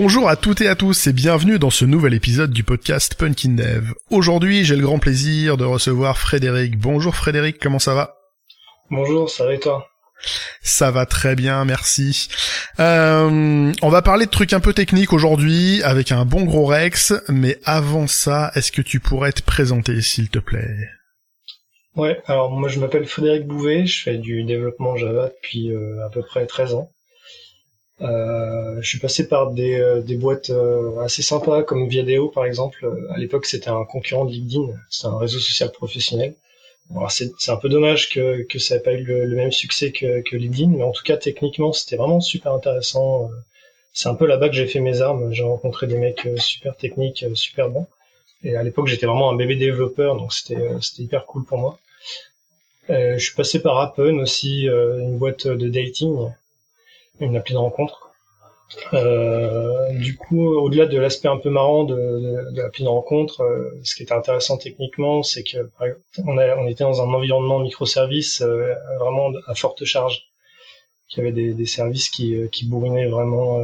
Bonjour à toutes et à tous et bienvenue dans ce nouvel épisode du podcast Punkin Dev. Aujourd'hui, j'ai le grand plaisir de recevoir Frédéric. Bonjour Frédéric, comment ça va? Bonjour, ça va et toi? Ça va très bien, merci. Euh, on va parler de trucs un peu techniques aujourd'hui avec un bon gros Rex, mais avant ça, est-ce que tu pourrais te présenter s'il te plaît? Ouais, alors moi je m'appelle Frédéric Bouvet, je fais du développement Java depuis euh, à peu près 13 ans. Euh, je suis passé par des, euh, des boîtes euh, assez sympas comme Viadeo par exemple. À l'époque c'était un concurrent de LinkedIn, c'est un réseau social professionnel. c'est, un peu dommage que, que ça n'ait pas eu le, même succès que, que, LinkedIn, mais en tout cas techniquement c'était vraiment super intéressant. C'est un peu là-bas que j'ai fait mes armes. J'ai rencontré des mecs super techniques, super bons. Et à l'époque j'étais vraiment un bébé développeur, donc c'était, hyper cool pour moi. je suis passé par Appen aussi, une boîte de dating une appli de rencontre. Euh, du coup, au-delà de l'aspect un peu marrant de, de, de l'appli de rencontre, euh, ce qui était intéressant techniquement, c'est que on, on, était dans un environnement microservice euh, vraiment à forte charge, qui avait des, des services qui, euh, qui bourrinaient vraiment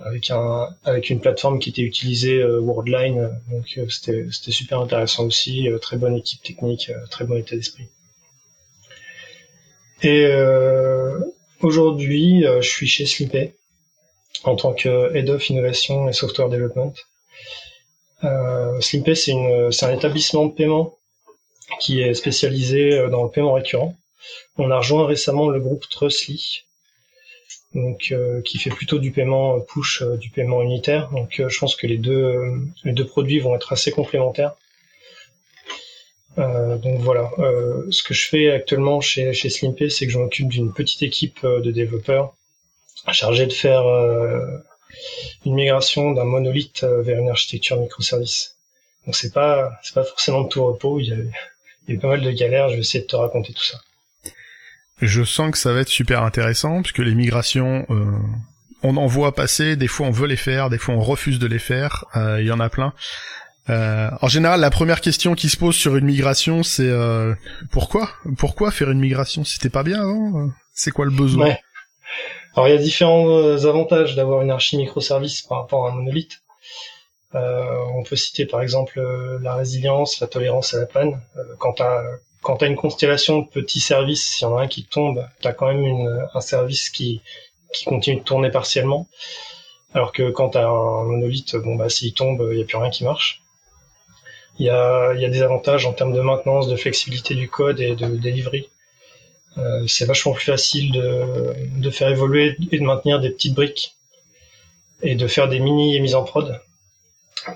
avec un avec une plateforme qui était utilisée Worldline, donc c'était c'était super intéressant aussi, très bonne équipe technique, très bon état d'esprit. Et euh, Aujourd'hui, euh, je suis chez Slippy en tant que Head of Innovation et Software Development. Euh, Slippy, c'est, un établissement de paiement qui est spécialisé euh, dans le paiement récurrent. On a rejoint récemment le groupe Trustly, donc euh, qui fait plutôt du paiement push, du paiement unitaire. Donc je pense que les deux les deux produits vont être assez complémentaires. Euh, donc voilà, euh, ce que je fais actuellement chez, chez c'est que je m'occupe d'une petite équipe euh, de développeurs chargée de faire une migration d'un monolithe vers une architecture microservice. Donc c'est pas c'est pas forcément tout repos, il y, a, il y a pas mal de galères, je vais essayer de te raconter tout ça. Je sens que ça va être super intéressant, puisque les migrations, on en voit passer, des fois on veut les faire, des fois on refuse de les faire, il y en a plein. Euh, en général, la première question qui se pose sur une migration, c'est euh, pourquoi? Pourquoi faire une migration? C'était pas bien avant C'est quoi le besoin? Alors il y a différents euh, avantages d'avoir une archi microservice par rapport à un monolithe. on peut citer par exemple la résilience, la tolérance à la panne. quand tu quand as une constellation de petits services, s'il y en a un qui tombe, tu as quand même une, un service qui, qui continue de tourner partiellement. Alors que quand tu as un monolithe, bon bah s'il tombe, il n'y a plus rien qui marche. Il y a, y a des avantages en termes de maintenance, de flexibilité du code et de delivery. Euh, c'est vachement plus facile de, de faire évoluer et de maintenir des petites briques et de faire des mini mises en prod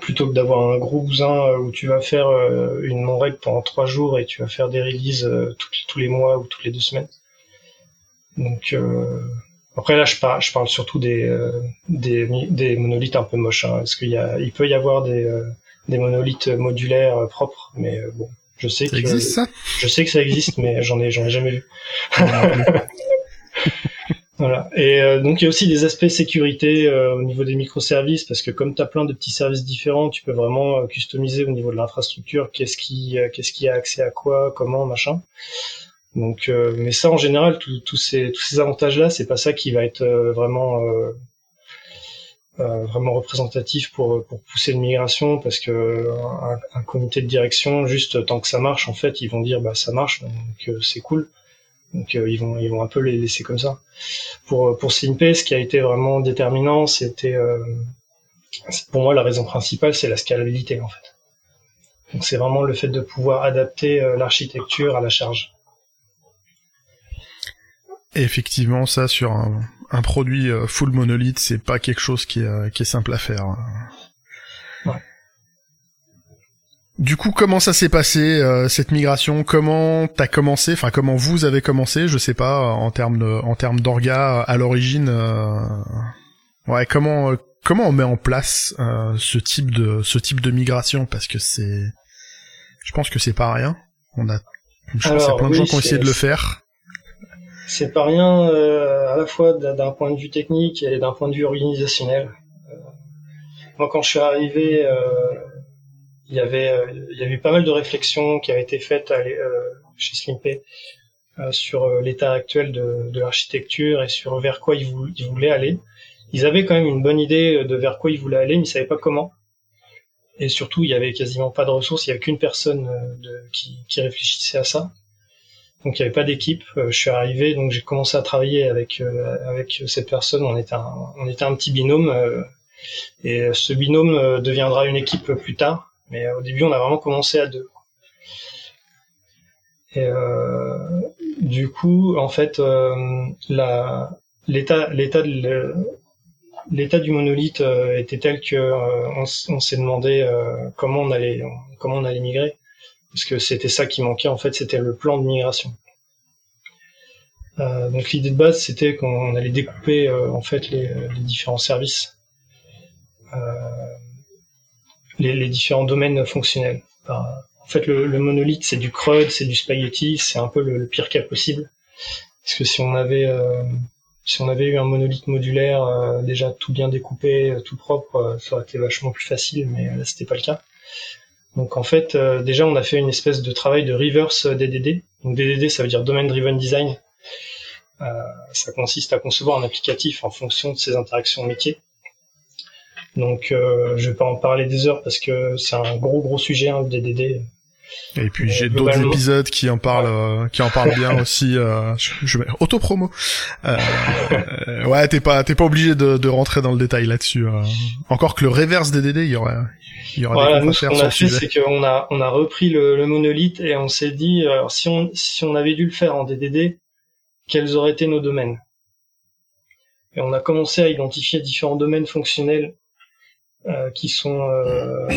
plutôt que d'avoir un gros bousin où tu vas faire euh, une mon-règle pendant trois jours et tu vas faire des releases euh, tous les mois ou toutes les deux semaines. Donc après là je parle, je parle surtout des, des, des monolithes un peu moches hein, parce qu'il y a il peut y avoir des des monolithes modulaires euh, propres, mais euh, bon, je sais ça que existe, ça? je sais que ça existe, mais j'en ai j'en ai jamais vu. voilà. Et euh, donc il y a aussi des aspects sécurité au niveau des microservices parce que comme tu as plein de petits services différents, tu peux vraiment customiser au niveau de l'infrastructure qu'est-ce qui qu'est-ce qui a accès à quoi, comment, machin. Donc mais ça en général tous ces tous ces avantages là, c'est pas ça qui va être vraiment euh, vraiment représentatif pour pour pousser une migration parce que un, comité de direction juste tant que ça marche en fait ils vont dire bah ça marche donc euh, c'est cool. Donc euh, ils vont ils vont un peu les laisser comme ça. Pour pour ce qui a été vraiment déterminant c'était pour moi la raison principale c'est la scalabilité en fait. Donc c'est vraiment le fait de pouvoir adapter l'architecture à la charge. Effectivement ça sur un un produit euh, full monolithe, c'est pas quelque chose qui est, euh, qui est simple à faire. Ouais. Du coup, comment ça s'est passé euh, cette migration? Comment t'as commencé? Enfin, comment vous avez commencé? Je sais pas en termes de, en termes d'orga à l'origine. Ouais, comment comment on met en place ce type de ce type de migration? Parce que c'est, je pense que c'est pas rien. On a, je pense qu'il y a plein de gens qui ont essayé de le faire c'est pas rien euh, à la fois d'un point de vue technique et d'un point de vue organisationnel. Euh, moi, quand je suis arrivé, euh, il y avait il y avait pas mal de réflexions qui avaient été faites chez Slimpay sur l'état actuel de, l'architecture et sur vers quoi ils, voulaient aller. ils avaient quand même une bonne idée de vers quoi ils voulaient aller, mais ils savaient pas comment. Et surtout, il y avait quasiment pas de ressources, il y avait qu'une personne qui réfléchissait à ça. Donc il n'y avait pas d'équipe. je suis arrivé, donc j'ai commencé à travailler avec avec cette personne. On était un, on était un petit binôme, et ce binôme deviendra une équipe plus tard. Mais au début, on a vraiment commencé à deux. Et euh, du coup, en fait, euh, l'état l'état du monolithe euh, était tel que on, s'est demandé comment on allait comment on allait migrer parce que c'était ça qui manquait en fait c'était le plan de migration donc l'idée de base c'était qu'on allait découper en fait les, différents services les, les, différents domaines fonctionnels en fait, le, monolithe, c'est du CRUD, c'est du spaghetti, c'est un peu le, pire cas possible. Parce que si on avait, euh, si on avait eu un monolithe modulaire euh, déjà tout bien découpé, euh, tout propre, ça aurait été vachement plus facile, mais là, c'était pas le cas. Donc en fait, déjà, on a fait une espèce de travail de reverse DDD. Donc DDD, ça veut dire Domain Driven Design. ça consiste à concevoir un applicatif en fonction de ses interactions métiers. Donc euh, je vais pas en parler des heures parce que c'est un gros gros sujet hein, le DDD. Et puis j'ai d'autres épisodes qui en parlent, euh, qui en parlent bien aussi. Euh, je, vais auto promo. Euh, ouais, t'es pas, t'es pas obligé de, de, rentrer dans le détail là-dessus. Euh. Encore que le reverse DDD, il y aurait, il y aurait voilà, nous, ce qu'on a fait, c'est qu'on a, on a repris le, le monolithe et on s'est dit, alors, si on, si on avait dû le faire en DDD, quels auraient été nos domaines? Et on a commencé à identifier différents domaines fonctionnels euh, qui sont euh,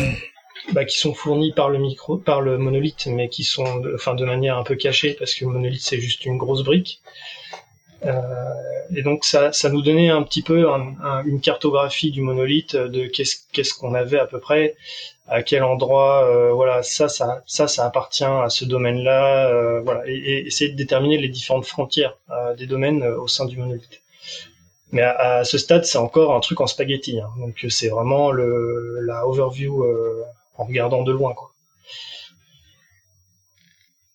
bah, qui sont fournis par le micro, par le monolithe, mais qui sont, de, enfin, de manière un peu cachée parce que le monolithe c'est juste une grosse brique. Euh, et donc ça, ça nous donnait un petit peu une cartographie du monolithe de qu'est-ce qu'est-ce qu'on avait à peu près, à quel endroit, euh, voilà, ça, ça, ça, ça appartient à ce domaine-là, euh, voilà, et, essayer de déterminer les différentes frontières des domaines au sein du monolithe. Mais à, ce stade, c'est encore un truc en spaghetti. Hein. Donc c'est vraiment le, la overview euh, en regardant de loin. Quoi.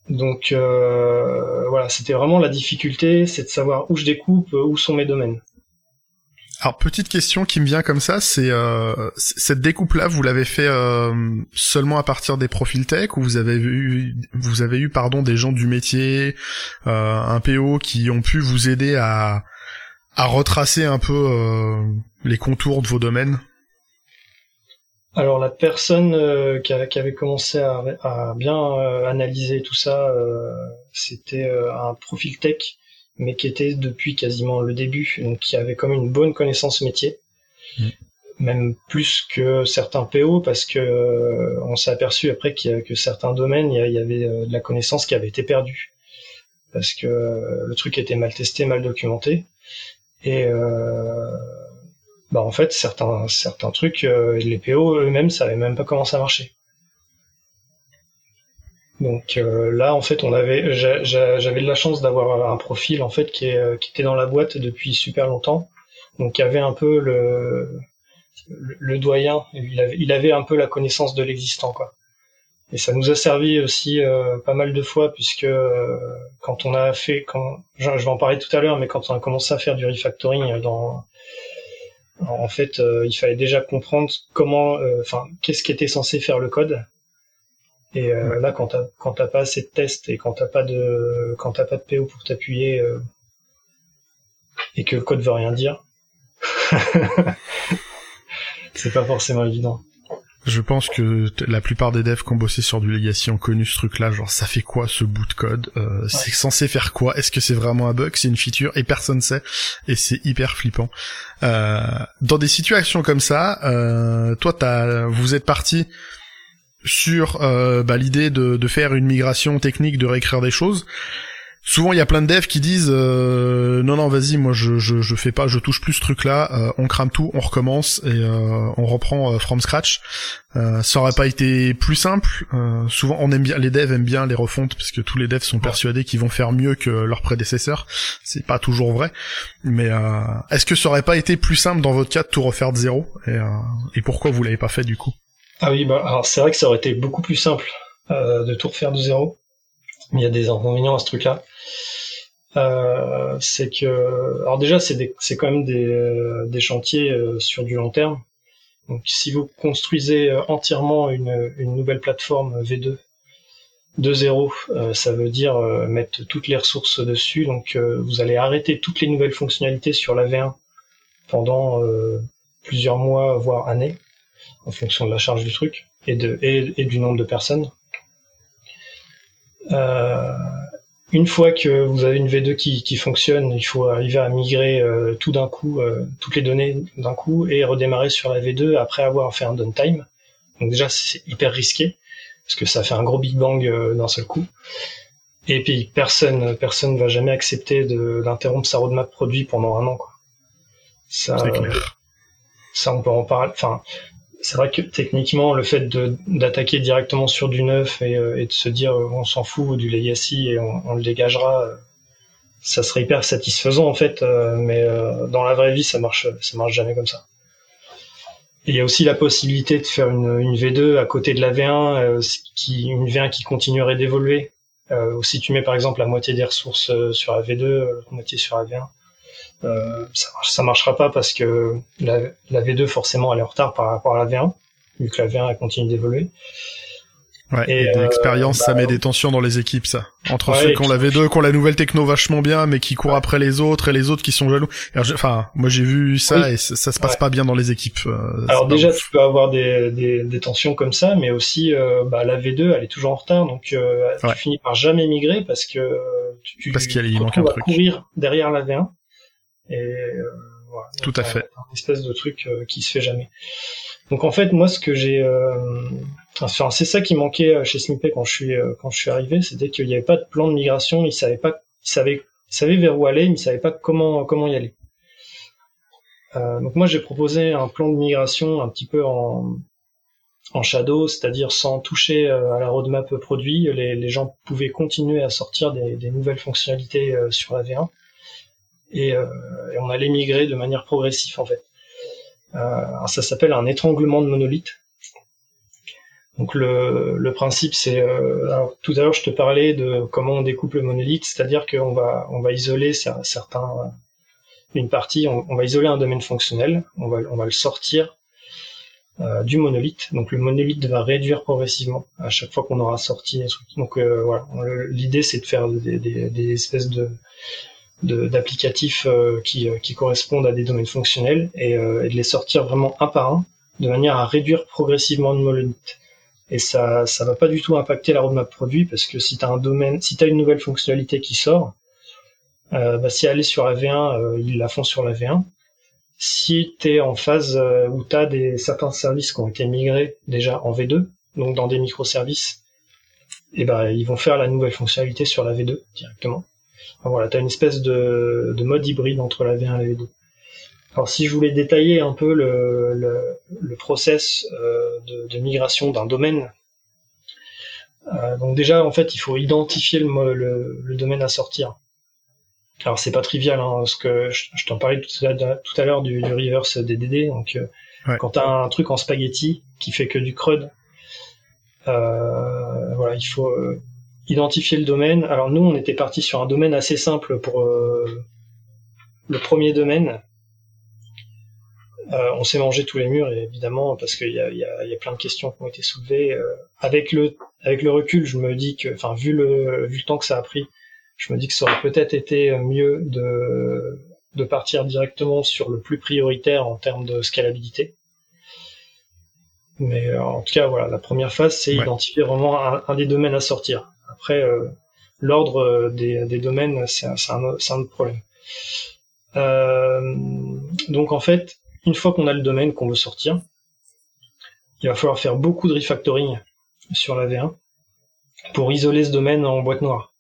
Donc euh, voilà, c'était vraiment la difficulté, c'est de savoir où je découpe, où sont mes domaines. Alors petite question qui me vient comme ça, c'est euh, cette découpe là, vous l'avez fait euh, seulement à partir des profils tech ou vous avez eu vous avez eu pardon des gens du métier, euh, un PO qui ont pu vous aider à à retracer un peu euh, les contours de vos domaines? Alors la personne euh, qui, avait commencé à, bien euh, analyser tout ça, c'était un profil tech, mais qui était depuis quasiment le début, donc qui avait comme une bonne connaissance métier, mm. même plus que certains PO, parce que on s'est aperçu après y a que certains domaines, il y, avait de la connaissance qui avait été perdue, parce que le truc était mal testé, mal documenté. Et euh, bah en fait, certains, certains trucs, euh, les PO eux-mêmes savaient même pas comment ça marchait. Donc euh, là, en fait, on avait, j'avais de la chance d'avoir un profil en fait qui, est, qui était dans la boîte depuis super longtemps, donc il avait un peu le, le, doyen, il avait, il avait un peu la connaissance de l'existant, quoi. Et ça nous a servi aussi euh, pas mal de fois puisque euh, quand on a fait, quand je, vais en parler tout à l'heure, mais quand on a commencé à faire du refactoring, dans, en fait, euh, il fallait déjà comprendre comment, enfin, qu'est-ce qui était censé faire le code. Et là, quand t'as quand t'as pas assez de tests et quand t'as pas de quand t'as pas de PO pour t'appuyer et que le code veut rien dire, c'est pas forcément évident. Je pense que la plupart des devs qui ont bossé sur du Legacy ont connu ce truc-là, genre ça fait quoi ce bout de code euh, C'est censé faire quoi Est-ce que c'est vraiment un bug C'est une feature et personne sait et c'est hyper flippant. Euh, dans des situations comme ça, euh, toi, t'as, vous êtes parti sur euh, bah, l'idée de, de faire une migration technique, de réécrire des choses souvent il y a plein de devs qui disent euh, non non vas-y moi je, je je fais pas je touche plus ce truc là euh, on crame tout on recommence et euh, on reprend from scratch. Ça aurait pas été plus simple. Souvent on aime bien les devs aiment bien les refontes parce que tous les devs sont persuadés qu'ils vont faire mieux que leurs prédécesseurs. C'est pas toujours vrai. Mais est-ce que ça aurait pas été plus simple dans votre cas de tout refaire de zéro? Et, et pourquoi vous l'avez pas fait du coup? Ah oui bah alors c'est vrai que ça aurait été beaucoup plus simple de tout refaire de zéro il y a des inconvénients à ce truc-là. euh, c'est que, alors déjà, c'est quand même des, euh, des chantiers euh, sur du long terme. Donc, si vous construisez entièrement une, une nouvelle plateforme V2 de zéro, ça veut dire mettre toutes les ressources dessus. Donc, vous allez arrêter toutes les nouvelles fonctionnalités sur la V1 pendant plusieurs mois, voire années, en fonction de la charge du truc et, de, et du nombre de personnes. Euh, une fois que vous avez une V2 qui, qui fonctionne, il faut arriver à migrer euh, tout d'un coup, euh, toutes les données d'un coup, et redémarrer sur la V2 après avoir fait un downtime. Donc déjà, c'est hyper risqué, parce que ça fait un gros Big Bang euh, d'un seul coup. Et puis personne personne va jamais accepter d'interrompre sa roadmap produit pendant un an. Quoi. Ça, ça on peut en parler. Enfin, c'est vrai que techniquement, le fait d'attaquer directement sur du neuf et, euh, de se dire euh, on s'en fout du legacy et on, le dégagera, euh, ça serait hyper satisfaisant en fait, mais dans la vraie vie, ça marche, ça marche jamais comme ça. il y a aussi la possibilité de faire une, V2 à côté de la V1, qui, une V1 qui continuerait d'évoluer. si tu mets par exemple la moitié des ressources sur la V2, la moitié sur la V1, euh, ça, ça marchera pas parce que la, la, V2 forcément elle est en retard par rapport à la V1 vu que la V1 elle continue d'évoluer. Ouais, et, et l'expérience, ça bah, met des tensions dans les équipes, ça. Entre ceux qui ont la V2, qui ont la nouvelle techno vachement bien, mais qui courent après les autres, et les autres qui sont jaloux. Enfin, moi j'ai vu ça, et ça, se passe pas bien dans les équipes. Euh, Alors déjà, tu peux avoir des, des, des, tensions comme ça, mais aussi, euh, bah, la V2, elle est toujours en retard, donc euh, tu finis par jamais migrer parce que tu, parce qu'il manque un truc. courir derrière la V1 et euh, voilà, Tout à fait. Un espèce de truc euh, qui se fait jamais. Donc en fait, moi, ce que j'ai, euh, enfin, c'est ça qui manquait chez Snippet quand je suis quand je suis arrivé, c'était qu'il n'y avait pas de plan de migration. Ils savaient pas, ils savaient, ils savaient vers où aller, mais ils savaient pas comment comment y aller. Euh, donc moi, j'ai proposé un plan de migration un petit peu en en shadow, c'est-à-dire sans toucher à la roadmap produit. Les, les, gens pouvaient continuer à sortir des, des nouvelles fonctionnalités sur la V1 et, euh, et, on allait migrer de manière progressive en fait. Euh, ça s'appelle un étranglement de monolithe. Donc le, le principe c'est euh, tout à l'heure je te parlais de comment on découpe le monolithe, c'est-à-dire qu'on va on va isoler certains une partie, on, va isoler un domaine fonctionnel, on va on va le sortir du monolithe. Donc le monolithe va réduire progressivement à chaque fois qu'on aura sorti. Donc voilà, l'idée c'est de faire des, des, espèces de d'applicatifs euh, qui, euh, qui, correspondent à des domaines fonctionnels et, euh, et, de les sortir vraiment un par un de manière à réduire progressivement le monolithe. Et ça ça va pas du tout impacter la roadmap produit parce que si tu as un domaine, si tu as une nouvelle fonctionnalité qui sort, euh, bah, si elle est sur la V1, ils la font sur la V1. Si tu es en phase où tu as des, certains services qui ont été migrés déjà en V2, donc dans des microservices, et ben ils vont faire la nouvelle fonctionnalité sur la V2 directement voilà, tu as une espèce de, mode hybride entre la V1 et la V2. Alors si je voulais détailler un peu le, le, process euh, de, migration d'un domaine, euh, donc déjà en fait il faut identifier le, le, domaine à sortir. Alors c'est pas trivial, hein, parce que je, t'en parlais tout à, l'heure du, du, reverse DDD. Donc euh, quand tu as un truc en spaghetti qui fait que du CRUD, voilà, il faut identifier le domaine. Alors nous, on était parti sur un domaine assez simple pour euh, le premier domaine. Euh, on s'est mangé tous les murs, évidemment, parce qu'il y a, y, a, y a, plein de questions qui ont été soulevées. Euh, avec le avec le recul, je me dis que, enfin, vu le vu le temps que ça a pris, je me dis que ça aurait peut-être été mieux de de partir directement sur le plus prioritaire en termes de scalabilité. Mais en tout cas, voilà, la première phase, c'est identifier vraiment un, des domaines à sortir. Après, euh, l'ordre euh, des, domaines, c'est un, un, autre problème. Euh, donc en fait, une fois qu'on a le domaine qu'on veut sortir, il va falloir faire beaucoup de refactoring sur la V1 pour isoler ce domaine en boîte noire.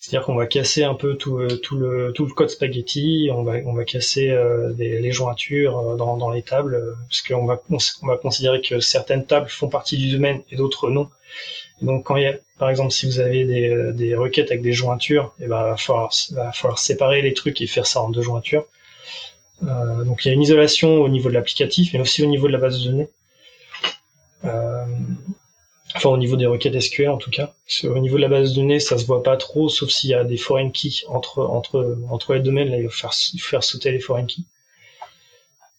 C'est-à-dire qu'on va casser un peu tout, tout, le, tout le code spaghetti, on va, on va casser les jointures dans, dans les tables, parce qu'on va, on va considérer que certaines tables font partie du domaine et d'autres non. Donc quand il y a, par exemple, si vous avez des, euh, des requêtes avec des jointures, et eh ben, il va falloir, va falloir séparer les trucs et faire ça en deux jointures. Euh, donc il y a une isolation au niveau de l'applicatif, mais aussi au niveau de la base de données. Enfin, au niveau des requêtes SQL en tout cas. Au niveau de la base de données, ça se voit pas trop, sauf s'il y a des foreign keys entre entre entre les domaines. Là, il va faire faire sauter les foreign keys.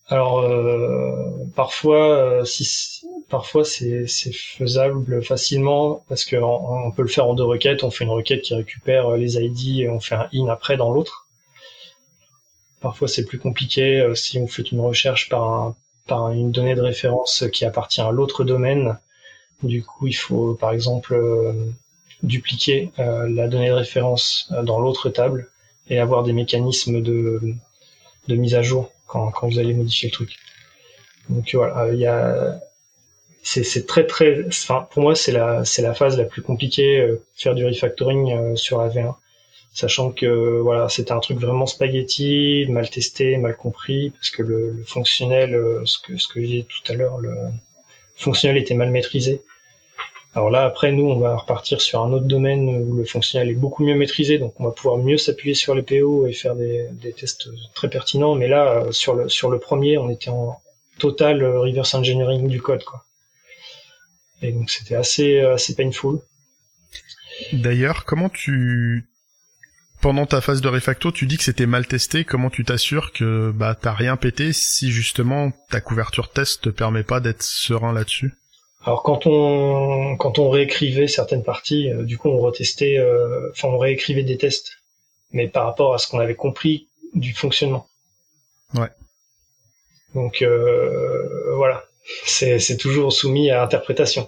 Alors euh, parfois, euh, si parfois c'est faisable facilement parce qu'on on peut le faire en deux requêtes. On fait une requête qui récupère les ID et on fait un in après dans l'autre. Parfois c'est plus compliqué euh, si on fait une recherche par par une donnée de référence qui appartient à l'autre domaine du coup, il faut par exemple euh, dupliquer euh, la donnée de référence euh, dans l'autre table et avoir des mécanismes de, de mise à jour quand, quand vous allez modifier le truc. Donc voilà, il y a c'est très très enfin pour moi c'est la c'est la phase la plus compliquée faire du refactoring sur la V1 sachant que voilà c'était un truc vraiment spaghetti mal testé mal compris parce que le, le fonctionnel ce que ce que j'ai dit tout à l'heure le fonctionnel était mal maîtrisé alors là, après, nous, on va repartir sur un autre domaine où le fonctionnel est beaucoup mieux maîtrisé, donc on va pouvoir mieux s'appuyer sur les PO et faire des, tests très pertinents. Mais là, euh, sur le, sur le premier, on était en total euh, reverse engineering du code, quoi. Et donc c'était assez, euh, assez painful. D'ailleurs, comment tu, pendant ta phase de refacto, tu dis que c'était mal testé. Comment tu t'assures que bah t'as rien pété si justement ta couverture test te permet pas d'être serein là-dessus? Alors quand on quand on réécrivait certaines parties, euh, du coup on retestait, euh, enfin on réécrivait des tests, mais par rapport à ce qu'on avait compris du fonctionnement. Ouais. Donc euh, voilà, c'est c'est toujours soumis à interprétation.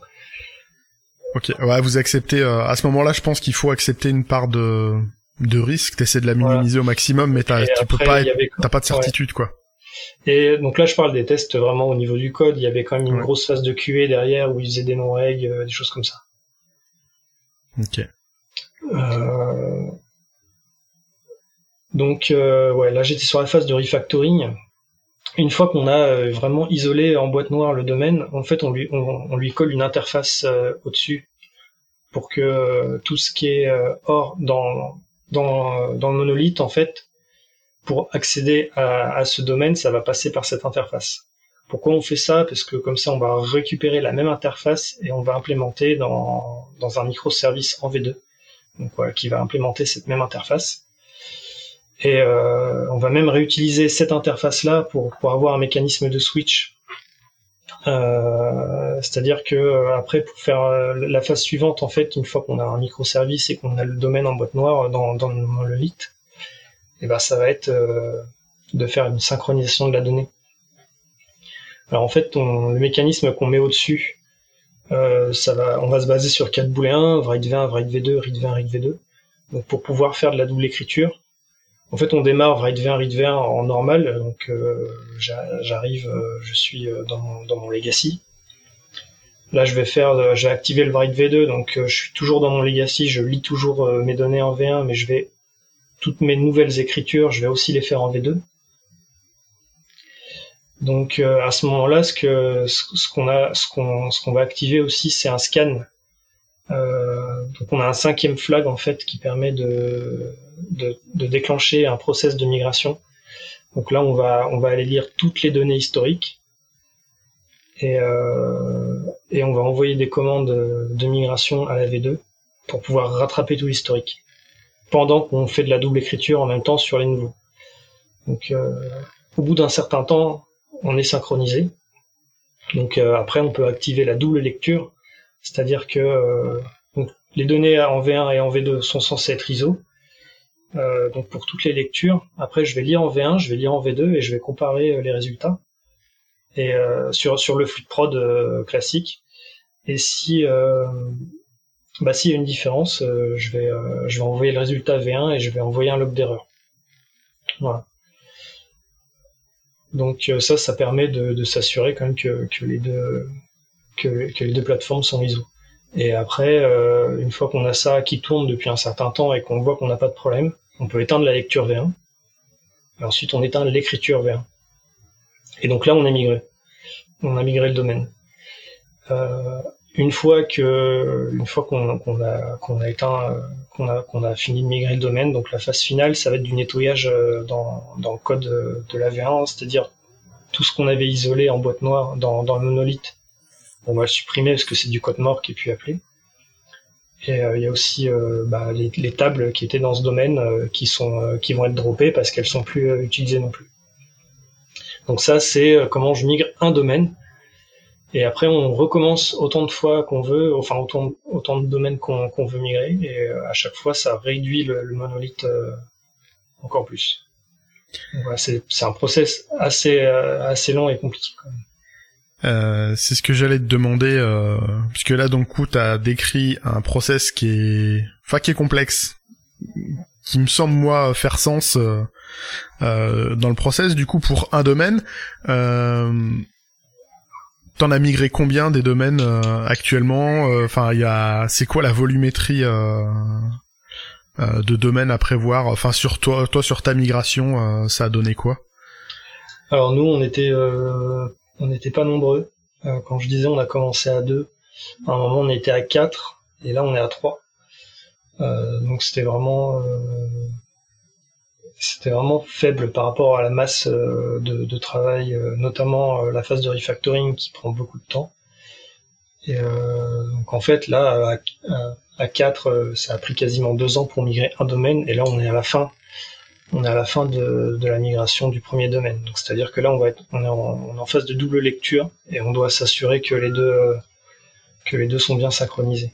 Ok, ouais, vous acceptez. à ce moment-là, je pense qu'il faut accepter une part de de risque. T'essaies de la minimiser au maximum, mais t'as tu peux pas, t'as pas de certitude quoi. Et donc là, je parle des tests vraiment au niveau du code. Il y avait quand même une grosse phase de QA derrière où ils faisaient des non-règles, euh, des choses comme ça. Ok. Euh... Donc euh, ouais, là j'étais sur la phase de refactoring. Une fois qu'on a euh, vraiment isolé en boîte noire le domaine, en fait on lui on, lui colle une interface au-dessus pour que tout ce qui est hors dans dans dans le monolithe en fait pour accéder à, ce domaine, ça va passer par cette interface. Pourquoi on fait ça? Parce que comme ça, on va récupérer la même interface et on va implémenter dans, dans un microservice en V2, donc qui va implémenter cette même interface. Et euh, on va même réutiliser cette interface-là pour, pour avoir un mécanisme de switch. Euh, C'est-à-dire que euh, après, pour faire la phase suivante, en fait, une fois qu'on a un microservice et qu'on a le domaine en boîte noire dans, dans le monolithe, et ben ça va être euh, de faire une synchronisation de la donnée. Alors en fait, le mécanisme qu'on met au-dessus, euh, ça va, on va se baser sur 4 booléens, write v1, write v2, read v1, read v2. Donc pour pouvoir faire de la double écriture, en fait on démarre write v1, read v1 en normal, donc euh, j'arrive, je suis dans mon, dans mon legacy. Là, je vais faire, j'ai activé le write v2, donc je suis toujours dans mon legacy, je lis toujours mes données en v1, mais je vais toutes mes nouvelles écritures, je vais aussi les faire en V2. Donc euh, à ce moment-là, ce qu'on va activer aussi, c'est un scan. Euh, donc on a un cinquième flag en fait qui permet de, déclencher un process de migration. Donc là, on va on va aller lire toutes les données historiques et euh, et on va envoyer des commandes de migration à la V2 pour pouvoir rattraper tout l'historique pendant qu'on fait de la double écriture en même temps sur les nouveaux. Donc euh, au bout d'un certain temps, on est synchronisé. Donc euh, après, on peut activer la double lecture, c'est-à-dire que euh, les données en V1 et en V2 sont censées être ISO. donc pour toutes les lectures, après je vais lire en V1, je vais lire en V2 et je vais comparer les résultats. Et sur sur le flux de prod classique. Et si bah s'il y a une différence, euh, je vais euh, je vais envoyer le résultat V1 et je vais envoyer un log d'erreur. Voilà. Donc euh, ça, ça permet de, de s'assurer quand même que, que les deux que, les deux plateformes sont ISO. Et après, une fois qu'on a ça qui tourne depuis un certain temps et qu'on voit qu'on n'a pas de problème, on peut éteindre la lecture V1. Et ensuite, on éteint l'écriture V1. Et donc là, on a migré. On a migré le domaine. Euh, une fois que une fois qu'on a qu'on a éteint qu'on a qu'on a fini de migrer le domaine donc la phase finale ça va être du nettoyage euh, dans, dans le code de la V1 c'est-à-dire tout ce qu'on avait isolé en boîte noire dans, dans le monolithe on va le supprimer parce que c'est du code mort qui est plus appelé. Et il y a aussi bah, les, les, tables qui étaient dans ce domaine qui sont qui vont être droppées parce qu'elles sont plus utilisées non plus. Donc ça c'est comment je migre un domaine et après, on recommence autant de fois qu'on veut, enfin autant, autant de domaines qu'on veut migrer, et euh, à chaque fois, ça réduit le, monolithe euh, encore plus. c'est un process assez, euh, assez long et compliqué. Quand même. c'est ce que j'allais te demander, puisque là, donc, tu as décrit un process qui est, enfin, qui est complexe, qui me semble moi faire sens dans le process. Du coup, pour un domaine, T'en as migré combien des domaines euh, actuellement euh, Enfin, il y a, c'est quoi la volumétrie euh, de domaines à prévoir? Enfin, sur toi, toi sur ta migration, ça a donné quoi? Alors nous, on était, on n'était pas nombreux. quand je disais, on a commencé à deux. À un moment, on était à quatre, et là, on est à trois. donc c'était vraiment c'était vraiment faible par rapport à la masse euh, de, travail, euh, notamment euh, la phase de refactoring qui prend beaucoup de temps. Et donc en fait là à, 4 ça a pris quasiment deux ans pour migrer un domaine et là on est à la fin on est à la fin de, la migration du premier domaine. Donc c'est-à-dire que là on va être on est en, en phase de double lecture et on doit s'assurer que les deux que les deux sont bien synchronisés.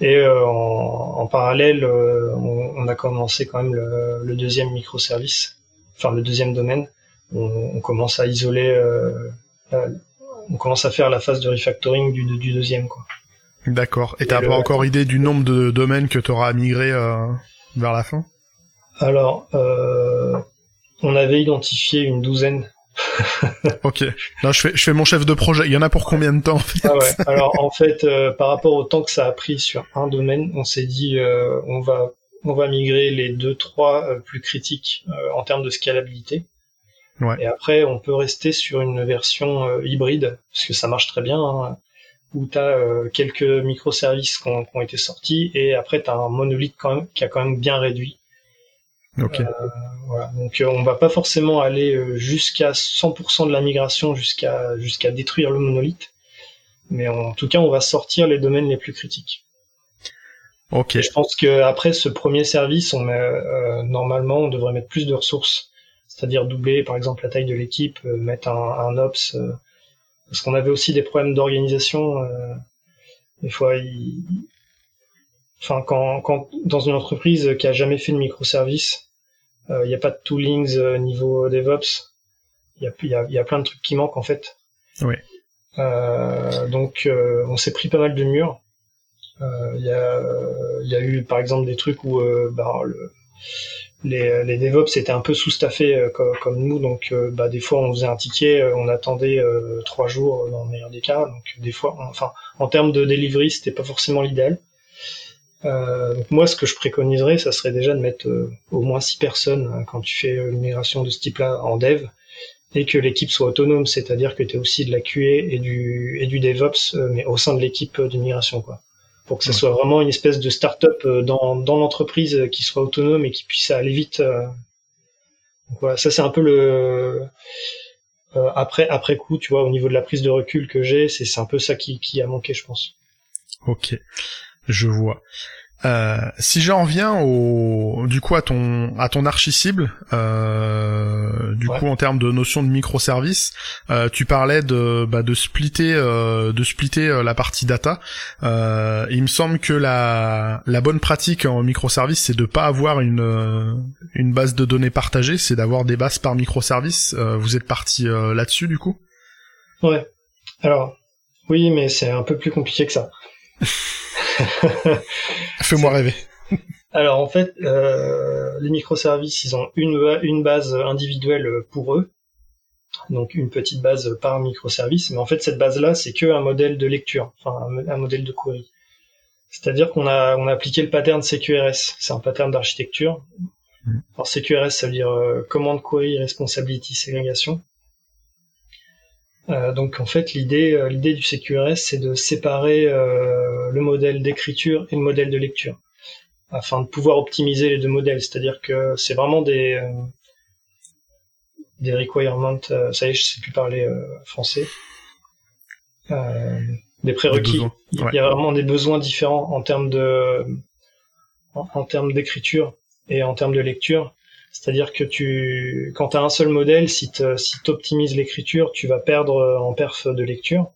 Et euh, en, parallèle, euh, on, a commencé quand même le, deuxième microservice, enfin le deuxième domaine. On, commence à isoler, euh, on commence à faire la phase de refactoring du, du deuxième, quoi. D'accord. Et t'as pas encore idée du nombre de domaines que tu auras à migrer vers la fin? Alors, on avait identifié une douzaine ok. Là, je fais, je fais mon chef de projet. Il y en a pour combien de temps en fait ah ouais. Alors en fait, euh, par rapport au temps que ça a pris sur un domaine, on s'est dit euh, on va on va migrer les deux trois euh, plus critiques en termes de scalabilité. Ouais. Et après, on peut rester sur une version hybride parce que ça marche très bien. Hein, où tu as quelques microservices qui ont, qui ont, été sortis et après tu as un monolithe quand même, qui a quand même bien réduit Ok. Euh, voilà. Donc euh, on va pas forcément aller euh, jusqu'à 100% de la migration, jusqu'à jusqu'à détruire le monolithe, mais en tout cas on va sortir les domaines les plus critiques. Ok. je pense que après ce premier service, on met, normalement on devrait mettre plus de ressources, c'est-à-dire doubler par exemple la taille de l'équipe, mettre un, un ops, parce qu'on avait aussi des problèmes d'organisation. des fois, il, enfin quand, quand dans une entreprise qui a jamais fait de microservice, il euh, n'y a pas de toolings euh, niveau DevOps, il y a, y, a, y a plein de trucs qui manquent en fait. Oui. Euh, donc on s'est pris pas mal de murs. Il y, a, y a eu par exemple des trucs où bah, le, les, les DevOps étaient un peu sous-staffés comme, comme, nous, donc bah, des fois on faisait un ticket, on attendait trois jours dans le meilleur des cas, donc des fois, enfin en termes de delivery c'était pas forcément l'idéal. Euh, donc moi, ce que je préconiserais, ça serait déjà de mettre euh, au moins six personnes hein, quand tu fais une migration de ce type-là en dev, et que l'équipe soit autonome, c'est-à-dire que tu es aussi de la QA et du, et du DevOps, euh, mais au sein de l'équipe de migration, quoi. Pour que ça soit vraiment une espèce de start-up dans, dans l'entreprise qui soit autonome et qui puisse aller vite. Donc voilà, ça c'est un peu le après après coup, tu vois, au niveau de la prise de recul que j'ai, c'est c'est un peu ça qui qui a manqué, je pense. Ok. Je vois. Euh, si j'en viens au du coup à ton à ton archi cible, euh, du coup en termes de notion de microservice, euh, tu parlais de bah, de splitter euh, de splitter euh, la partie data. Euh, il me semble que la la bonne pratique en microservice c'est de pas avoir une une base de données partagée, c'est d'avoir des bases par microservice. vous êtes parti là-dessus du coup? Ouais. Alors oui, mais c'est un peu plus compliqué que ça. Fais-moi rêver. Alors en fait, euh, les microservices, ils ont une, une base individuelle pour eux, donc une petite base par microservice, mais en fait cette base-là, c'est que un modèle de lecture, enfin un, modèle de query. C'est-à-dire qu'on a, on a appliqué le pattern CQRS, c'est un pattern d'architecture. Mm. Alors CQRS, ça veut dire euh, Command Query Responsibility Segregation. Euh, donc en fait l'idée euh, l'idée du CQRS c'est de séparer euh, le modèle d'écriture et le modèle de lecture afin de pouvoir optimiser les deux modèles c'est-à-dire que c'est vraiment des des requirements ça y est je sais plus parler français des prérequis. Il y a vraiment des besoins différents en termes de, en, termes d'écriture et en termes de lecture. C'est-à-dire que tu, quand tu as un seul modèle, si tu optimises l'écriture, tu vas perdre en perf de lecture.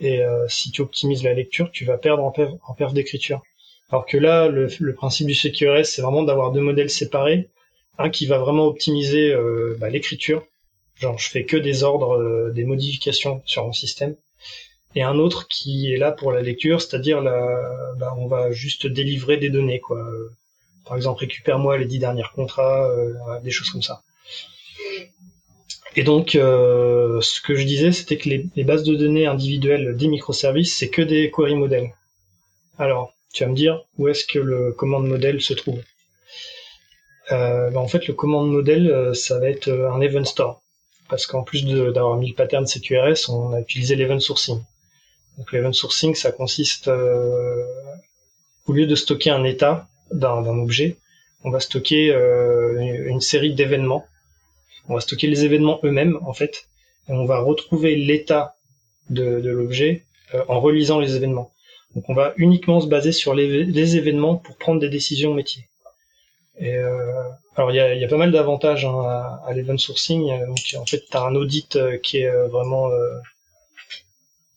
Et euh, si tu optimises la lecture, tu vas perdre en perf, d'écriture. Alors que là, le, le principe du CQRS, c'est vraiment d'avoir deux modèles séparés. Un qui va vraiment optimiser euh, bah, l'écriture. Genre, je fais que des ordres, euh, des modifications sur mon système et un autre qui est là pour la lecture, c'est-à-dire la, bah, on va juste délivrer des données, quoi. Par exemple, récupère-moi les dix derniers contrats, euh, des choses comme ça. Et donc, euh, ce que je disais, c'était que les, bases de données individuelles des microservices, c'est que des query modèles. Alors, tu vas me dire, où est-ce que le commande modèle se trouve? Euh, bah, En fait, le commande modèle, ça va être un event store. Parce qu'en plus d'avoir mis le pattern CQRS, on a utilisé l'event sourcing. Donc l'event sourcing, ça consiste, euh, au lieu de stocker un état d'un objet, on va stocker euh, une série d'événements. On va stocker les événements eux-mêmes en fait, et on va retrouver l'état de, l'objet euh, en relisant les événements. Donc on va uniquement se baser sur les, événements pour prendre des décisions métiers. Et euh, alors il y a, pas mal d'avantages hein, à, à l'event sourcing. Donc en fait, tu as un audit qui est vraiment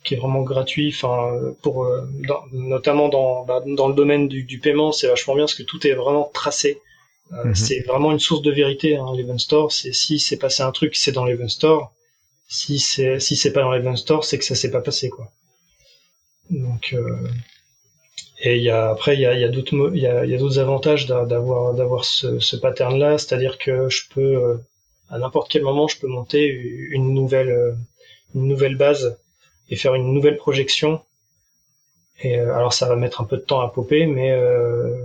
qui est vraiment gratuit. Enfin, pour euh, notamment dans bah, dans le domaine du, du paiement, c'est vachement bien parce que tout est vraiment tracé. Euh, mhm. C'est vraiment une source de vérité. Hein, l'Event Store, c'est si c'est passé un truc, c'est dans l'Event Store. Si c'est si c'est pas dans l'Event Store, c'est que ça s'est pas passé quoi. Donc euh, et il y a après il y a, y a d'autres il y a, y a d'autres avantages d'avoir d'avoir ce, ce pattern là, c'est-à-dire que je peux à n'importe quel moment je peux monter une nouvelle une nouvelle base et faire une nouvelle projection. Et euh, alors ça va mettre un peu de temps à popper, mais, euh,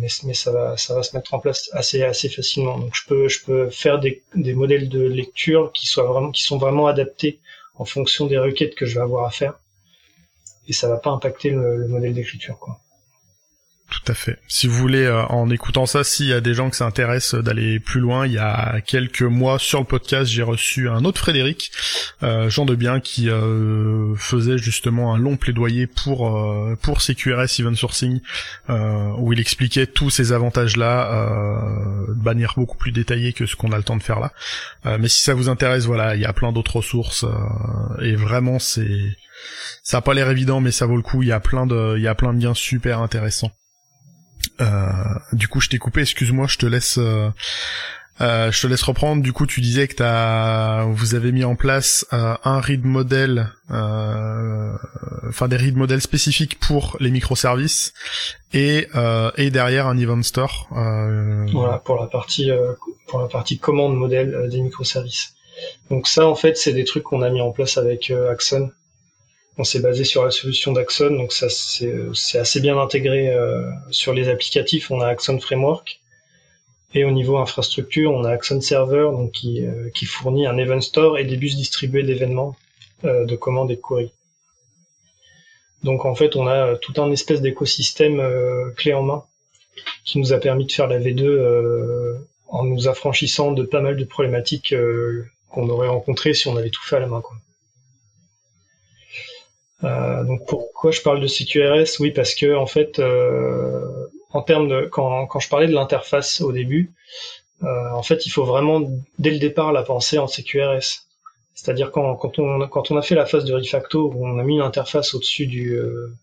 mais, mais ça va ça va se mettre en place assez assez facilement. Donc je peux je peux faire des, des modèles de lecture qui soient vraiment qui sont vraiment adaptés en fonction des requêtes que je vais avoir à faire. Et ça va pas impacter le, le modèle d'écriture quoi. Tout à fait. Si vous voulez, euh, en écoutant ça, s'il y a des gens que ça intéresse d'aller plus loin, il y a quelques mois sur le podcast, j'ai reçu un autre Frédéric, euh, Jean de Bien, qui euh, faisait justement un long plaidoyer pour euh, pour CQRS Event Sourcing, où il expliquait tous ces avantages-là de manière beaucoup plus détaillée que ce qu'on a le temps de faire là. mais si ça vous intéresse, voilà, il y a plein d'autres ressources et vraiment c'est ça a pas l'air évident, mais ça vaut le coup. Il y a plein de, il y a plein de liens super intéressants. Euh, du coup, je t'ai coupé. Excuse-moi, je te laisse. Euh, euh, je te laisse reprendre. Du coup, tu disais que t'as, vous avez mis en place un read model, enfin des read models spécifiques pour les microservices et et derrière un event store. Voilà pour la partie pour la partie commande modèle des microservices. Donc ça, en fait, c'est des trucs qu'on a mis en place avec Axon on s'est basé sur la solution d'Axon, donc ça c'est assez bien intégré euh, sur les applicatifs. On a Axon Framework et au niveau infrastructure, on a Axon Server, donc qui, euh, fournit un event store et des bus distribués d'événements euh, de commandes et de queries. Donc en fait, on a tout un espèce d'écosystème clé en main qui nous a permis de faire la V2 en nous affranchissant de pas mal de problématiques qu'on aurait rencontrées si on avait tout fait à la main. Euh, donc pourquoi je parle de CQRS Oui, parce que en fait, euh, en termes de quand, quand je parlais de l'interface au début, euh, en fait, il faut vraiment dès le départ la penser en CQRS. C'est-à-dire quand, quand, on, quand on a fait la phase de refacto où on a mis une interface au-dessus du euh,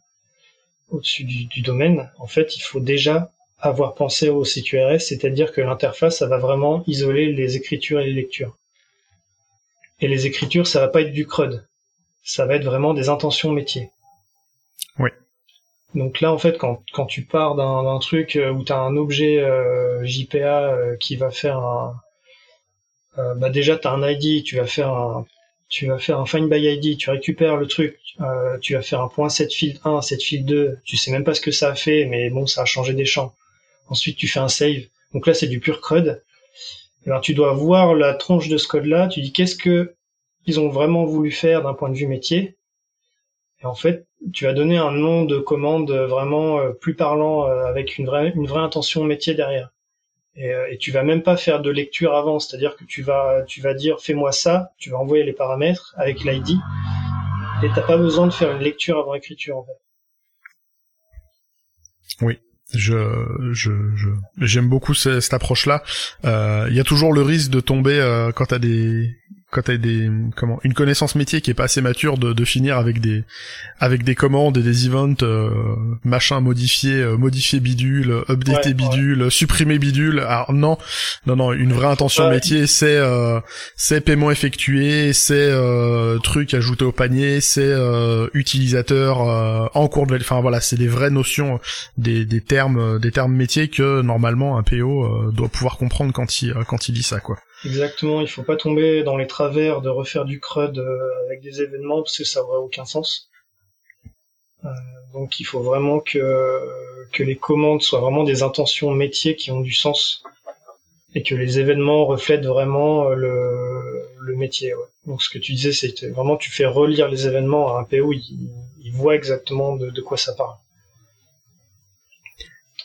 au-dessus du, du, domaine, en fait, il faut déjà avoir pensé au CQRS, c'est-à-dire que l'interface, ça va vraiment isoler les écritures et les lectures. Et les écritures, ça va pas être du CRUD ça va être vraiment des intentions métiers. Oui. Donc là, en fait, quand, quand tu pars d'un truc euh, où tu as un objet euh, JPA euh, qui va faire un... bah déjà, tu as un ID, tu vas faire un, tu vas faire un find by ID, tu récupères le truc, tu vas faire un point set field 1, set field 2, tu sais même pas ce que ça a fait, mais bon, ça a changé des champs. Ensuite, tu fais un save. Donc là, c'est du pur CRUD. Alors, tu dois voir la tronche de ce code-là, tu dis qu'est-ce que ils ont vraiment voulu faire d'un point de vue métier. Et en fait, tu vas donner un nom de commande vraiment euh, plus parlant euh, avec une vraie, une vraie intention métier derrière. Et, euh, tu vas même pas faire de lecture avant, c'est-à-dire que tu vas, tu vas dire fais-moi ça, tu vas envoyer les paramètres avec l'ID, et t'as pas besoin de faire une lecture avant écriture en fait. Oui, je je je j'aime beaucoup cette, approche-là. Euh, il y a toujours le risque de tomber euh, quand t'as des quand t'as des comment une connaissance métier qui est pas assez mature de, de finir avec des avec des commandes et des events euh, machin modifié euh, modifier bidule updater bidule supprimer bidule. Alors non. Non non une vraie intention métier c'est euh, c'est paiement effectué c'est euh, truc ajouté au panier c'est euh, utilisateur en cours de enfin voilà c'est des vraies notions des, des termes des termes métiers que normalement un PO doit pouvoir comprendre quand il quand il dit ça quoi Exactement, il faut pas tomber dans les travers de refaire du CRUD euh, avec des événements parce que ça aurait aucun sens. Euh, donc il faut vraiment que, que les commandes soient vraiment des intentions métiers qui ont du sens et que les événements reflètent vraiment euh, le, le métier. Donc ce que tu disais, c'est vraiment tu fais relire les événements à un PO, il, il voit exactement de quoi ça parle.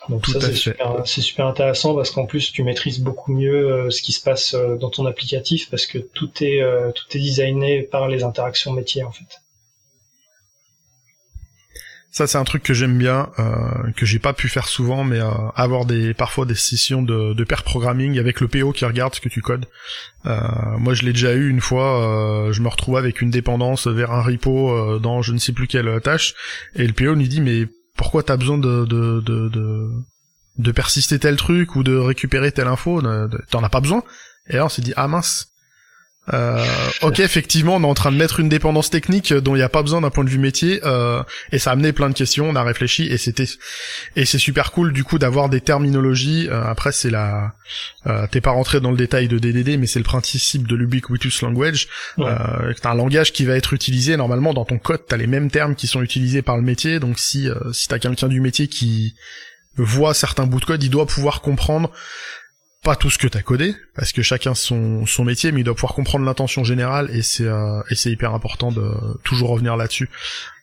Donc ça c'est super, super, intéressant parce qu'en plus tu maîtrises beaucoup mieux euh, ce qui se passe euh, dans ton applicatif parce que tout est euh, tout est designé par les interactions métiers en fait. Ça c'est un truc que j'aime bien, que j'ai pas pu faire souvent, mais avoir des parfois des sessions de, de pair programming avec le PO qui regarde ce que tu codes. moi je l'ai déjà eu une fois, je me retrouve avec une dépendance vers un repo dans je ne sais plus quelle tâche, et le PO nous dit mais pourquoi t'as besoin de, de, de, de, persister tel truc ou de récupérer telle info T'en as pas besoin Et là on s'est dit ah mince. Euh, ok, effectivement, on est en train de mettre une dépendance technique dont il n'y a pas besoin d'un point de vue métier, euh, et ça a amené plein de questions. On a réfléchi et c'était et c'est super cool du coup d'avoir des terminologies. Euh, après, c'est la euh, t'es pas rentré dans le détail de DDD, mais c'est le principe de l'ubiquitous language. Euh, t'as un langage qui va être utilisé normalement dans ton code. T'as les mêmes termes qui sont utilisés par le métier. Donc si euh, si t'as quelqu'un du métier qui voit certains bouts de code, il doit pouvoir comprendre pas tout ce que t'as codé, parce que chacun son, son métier, mais il doit pouvoir comprendre l'intention générale, et c'est euh, et c'est hyper important de toujours revenir là-dessus.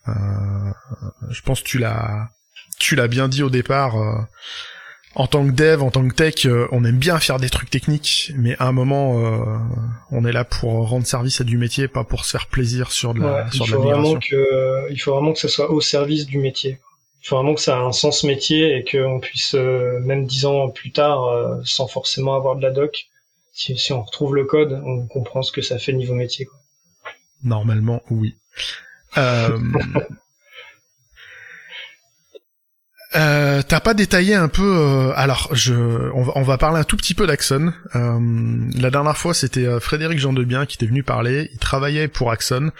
Euh, je pense que tu l'as tu l'as bien dit au départ. Euh, en tant que dev, en tant que tech, euh, on aime bien faire des trucs techniques, mais à un moment, euh, on est là pour rendre service à du métier, pas pour se faire plaisir sur de la, sur de la migration. Que, il faut vraiment que ça soit au service du métier. Il faut vraiment que ça ait un sens métier et qu'on puisse, euh, même dix ans plus tard, euh, sans forcément avoir de la doc, si, si, on retrouve le code, on comprend ce que ça fait niveau métier. Quoi. Normalement, oui. Euh... Euh, t'as pas détaillé un peu euh, alors je on va, parler un tout petit peu d'Axon. Euh, la dernière fois c'était euh, Frédéric Jean Debien qui était venu parler. Il travaillait pour Axon.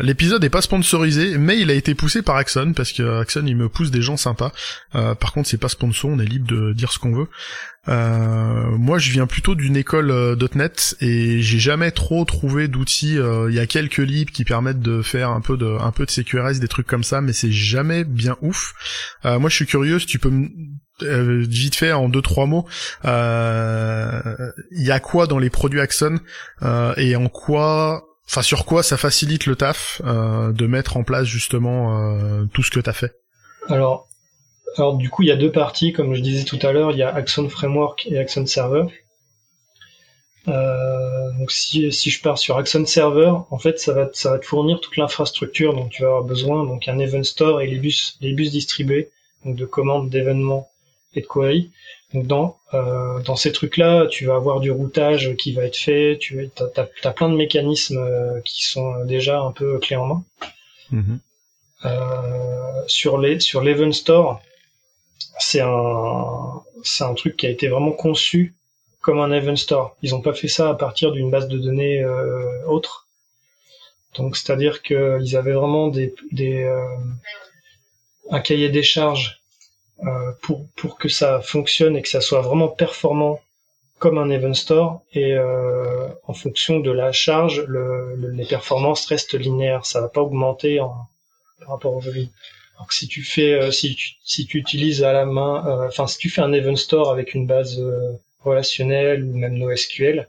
L'épisode est pas sponsorisé, mais il a été poussé par Axon parce que Axon il me pousse des gens sympas. par contre c'est pas sponsor, on est libre de dire ce qu'on veut. Euh, moi, je viens plutôt d'une école euh, .NET et j'ai jamais trop trouvé d'outils. Euh, il y a quelques libres qui permettent de faire un peu de un peu de CQRS, des trucs comme ça, mais c'est jamais bien ouf. moi, je suis curieux. Si tu peux vite fait en deux trois mots, il y a quoi dans les produits Axon et en quoi Enfin, sur quoi ça facilite le taf de mettre en place justement tout ce que tu as fait? Alors, alors du coup, il y a deux parties, comme je disais tout à l'heure, il y a Axon Framework et Axon Server. Euh, donc si, si je pars sur Axon Server, en fait, ça va, ça va te fournir toute l'infrastructure dont tu vas avoir besoin, donc un event store et les bus, les bus distribués, donc de commandes, d'événements et de queries. Donc dans, euh, dans ces trucs-là, tu vas avoir du routage qui va être fait, tu as, as, plein de mécanismes euh, qui sont déjà un peu clés en main. Euh, sur les sur l'event store, c'est un, truc qui a été vraiment conçu comme un event store. Ils n'ont pas fait ça à partir d'une base de données euh, autre. Donc, c'est-à-dire qu'ils avaient vraiment euh, un cahier des charges euh, pour, que ça fonctionne et que ça soit vraiment performant comme un event store. Et en fonction de la charge, le, les performances restent linéaires. Ça va pas augmenter en, par rapport au volume. Alors que si tu fais, euh, si tu, si tu utilises à la main, euh, enfin si tu fais un event store avec une base euh, relationnelle ou même NoSQL,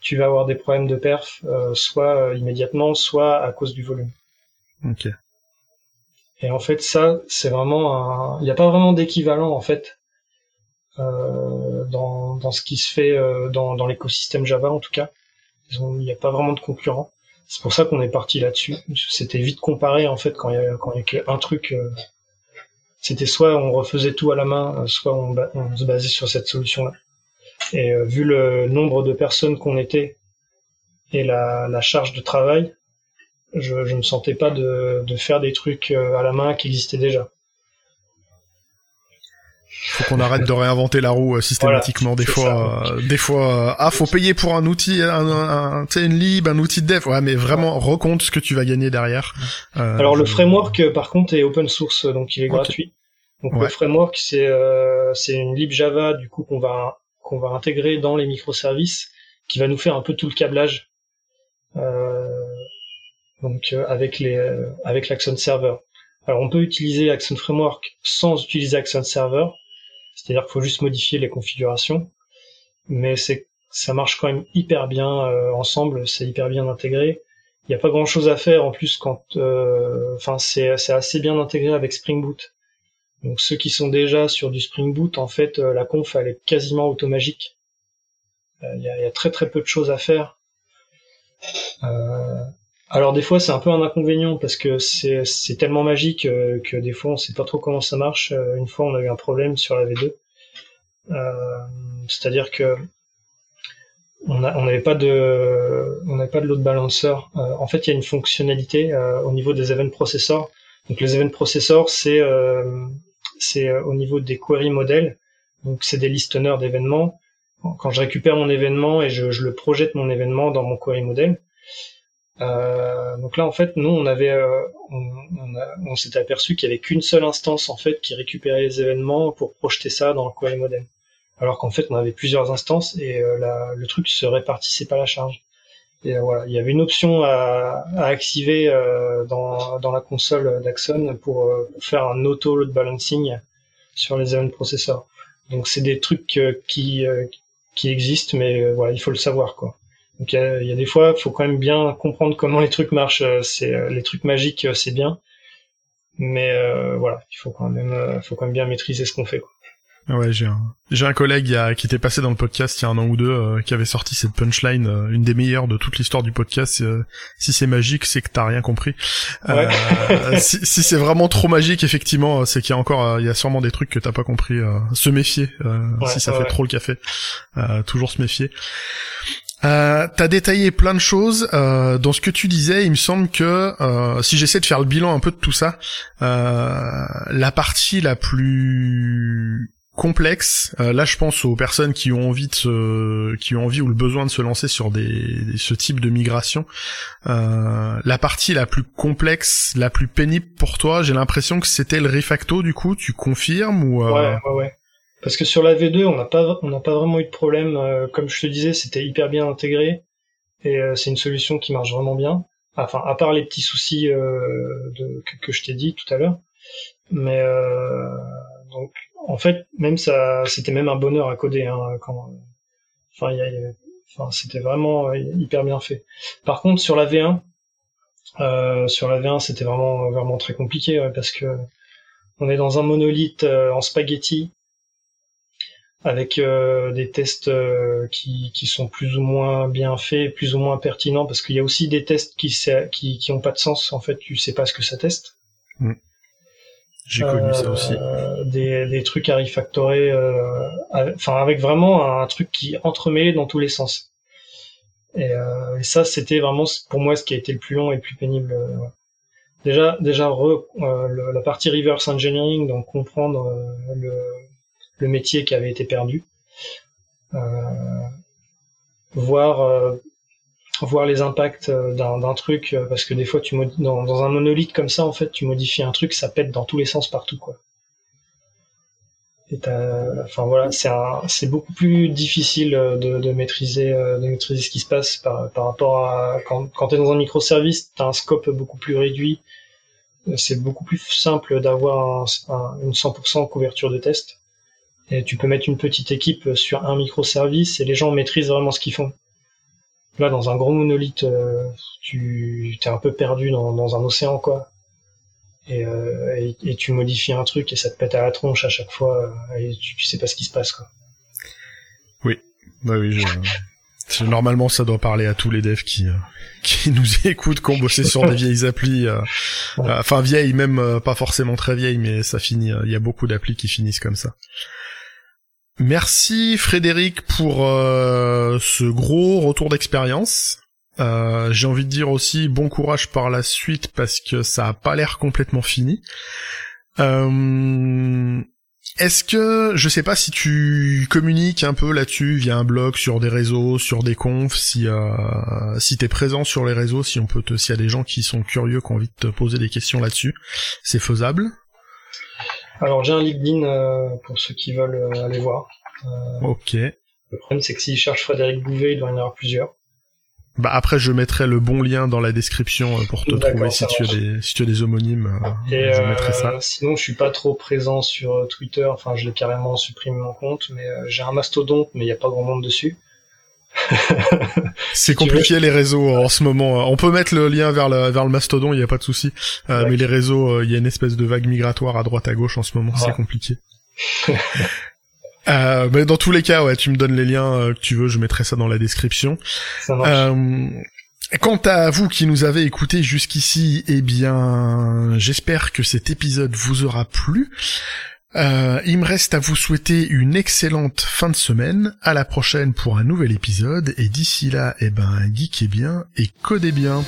tu vas avoir des problèmes de perf, soit immédiatement, soit à cause du volume. Ok. Et en fait, ça, c'est vraiment un... Il n'y a pas vraiment d'équivalent, en fait, dans, dans ce qui se fait dans, dans l'écosystème Java, en tout cas. Il n'y a pas vraiment de concurrent. C'est pour ça qu'on est parti là-dessus. C'était vite comparé en fait quand il y a quand qu'un truc. Euh, c'était soit on refaisait tout à la main, euh, soit on, se basait sur cette solution-là. Et euh, vu le nombre de personnes qu'on était et la, charge de travail, je, je me sentais pas de faire des trucs à la main qui existaient déjà. Faut qu'on arrête de réinventer la roue euh, systématiquement. des, fois, euh, des fois, euh, ah, faut payer pour un outil, un, un, une lib, un outil de dev. Ouais, mais vraiment, recompte ce que tu vas gagner derrière. Alors le framework, par contre, est open source, donc il est gratuit. Donc le framework, c'est c'est une lib Java, du coup qu'on va qu'on va intégrer dans les microservices, qui va nous faire un peu tout le câblage. donc avec les avec l'Axon Server. Alors on peut utiliser Action Framework sans utiliser Action Server, c'est-à-dire qu'il faut juste modifier les configurations, mais c'est ça marche quand même hyper bien euh, ensemble, c'est hyper bien intégré. Il n'y a pas grand-chose à faire en plus quand, euh, enfin c'est assez bien intégré avec Spring Boot. Donc ceux qui sont déjà sur du Spring Boot, en fait, euh, la conf elle est quasiment automagique. Il y, a, y, a, très très peu de choses à faire. Alors des fois c'est un peu un inconvénient parce que c'est tellement magique euh, que des fois on sait pas trop comment ça marche. Euh, une fois on a eu un problème sur la V2, euh, c'est-à-dire que on n'avait pas de pas de load balancer. en fait il y a une fonctionnalité au niveau des event processors. Donc les event processors c'est c'est au niveau des query models. Donc c'est des listenneurs d'événements. Quand je récupère mon événement et je le projette mon événement dans mon query model, euh, donc là, en fait, nous, on avait, euh, on, s'était aperçu qu'il y avait qu'une seule instance en fait qui récupérait les événements pour projeter ça dans le query model. Alors qu'en fait, on avait plusieurs instances et euh, le truc se répartissait pas la charge. Et voilà, il y avait une option à, activer dans, la console d'Axon pour, faire un auto load balancing sur les event processors. Donc c'est des trucs qui qui existent, mais voilà, il faut le savoir quoi. Donc il y, a, des fois, il faut quand même bien comprendre comment les trucs marchent. Euh, c'est euh, les trucs magiques, euh, c'est bien, mais voilà, il faut quand même, faut quand même bien maîtriser ce qu'on fait. Quoi. Ouais, j'ai un, j'ai un collègue qui, a, qui était passé dans le podcast il y a un an ou deux, qui avait sorti cette punchline, une des meilleures de toute l'histoire du podcast. si c'est magique, c'est que t'as rien compris. si, si c'est vraiment trop magique, effectivement, c'est qu'il y a encore, il y a sûrement des trucs que t'as pas compris. se méfier, si ça fait trop le café, toujours se méfier. Euh, T'as détaillé plein de choses euh, dans ce que tu disais. Il me semble que euh, si j'essaie de faire le bilan un peu de tout ça, euh, la partie la plus complexe, euh, là je pense aux personnes qui ont envie de se, qui ont envie ou le besoin de se lancer sur des, ce type de migration. la partie la plus complexe, la plus pénible pour toi, j'ai l'impression que c'était le refacto. Du coup, tu confirmes ou Ouais, ouais, ouais. Parce que sur la V2, on n'a pas, pas vraiment eu de problème. Euh, comme je te disais, c'était hyper bien intégré et euh, c'est une solution qui marche vraiment bien. Enfin, à part les petits soucis euh, de, que, je t'ai dit tout à l'heure. Mais donc, en fait, même ça, c'était même un bonheur à coder. Hein, quand, enfin, y enfin, c'était vraiment hyper bien fait. Par contre, sur la V1, sur la V1, c'était vraiment, vraiment très compliqué parce que on est dans un monolithe en spaghetti avec euh, des tests euh, qui, qui sont plus ou moins bien faits, plus ou moins pertinents, parce qu'il y a aussi des tests qui, qui qui ont pas de sens. En fait, tu sais pas ce que ça teste. Mm. J'ai connu ça aussi. Euh, des, des trucs à refactorer, enfin avec vraiment un truc qui entremêlé dans tous les sens. Et, et ça, c'était vraiment pour moi ce qui a été le plus long et le plus pénible. Déjà, déjà re, la partie reverse engineering, donc comprendre le le métier qui avait été perdu, euh, voir euh, voir les impacts euh, d'un truc parce que des fois tu dans, dans un monolithe comme ça en fait tu modifies un truc ça pète dans tous les sens partout quoi. Et enfin voilà c'est beaucoup plus difficile de, maîtriser de maîtriser ce qui se passe par, par rapport à quand quand t'es dans un microservice t'as un scope beaucoup plus réduit. C'est beaucoup plus simple d'avoir une 100% couverture de test et tu peux mettre une petite équipe sur un microservice et les gens maîtrisent vraiment ce qu'ils font. Là, dans un gros monolithe, euh, tu es un peu perdu dans, dans un océan, quoi. Et, euh, et, tu modifies un truc et ça te pète à la tronche à chaque fois et tu, tu sais pas ce qui se passe, quoi. Oui, bah oui, je... Normalement, ça doit parler à tous les devs qui qui nous écoutent, qui ont bossé sur des vieilles applis, enfin vieilles, même pas forcément très vieilles, mais ça finit. Il y a beaucoup d'applis qui finissent comme ça. Merci Frédéric pour ce gros retour d'expérience. Euh, j'ai envie de dire aussi bon courage par la suite parce que ça a pas l'air complètement fini. Euh, est-ce que je sais pas si tu communiques un peu là-dessus via un blog, sur des réseaux, sur des confs, si euh, si t'es présent sur les réseaux, si on peut te, s'il y a des gens qui sont curieux, qui ont envie de te poser des questions là-dessus, c'est faisable. Alors j'ai un LinkedIn euh, pour ceux qui veulent aller voir. ok. Le problème c'est que s'ils cherchent Frédéric Bouvet, il doit y en avoir plusieurs. Bah après je mettrai le bon lien dans la description euh, pour te trouver si tu, as des, si tu as des homonymes. Euh, Et je mettrai ça. Euh, sinon je suis pas trop présent sur Twitter, enfin je l'ai carrément supprimé mon compte, mais j'ai un mastodonte mais il y a pas grand monde dessus. c'est compliqué les réseaux en ce moment. On peut mettre le lien vers le, vers le mastodon, il n'y a pas de souci. mais les réseaux, il y a une espèce de vague migratoire à droite à gauche en ce moment, c'est compliqué. Euh, mais dans tous les cas, ouais, tu me donnes les liens euh, que tu veux, je mettrai ça dans la description. Euh, quant à vous qui nous avez écoutés jusqu'ici, eh bien, j'espère que cet épisode vous aura plu. Euh, il me reste à vous souhaiter une excellente fin de semaine. À la prochaine pour un nouvel épisode. Et d'ici là, eh ben, geekez bien et codez bien.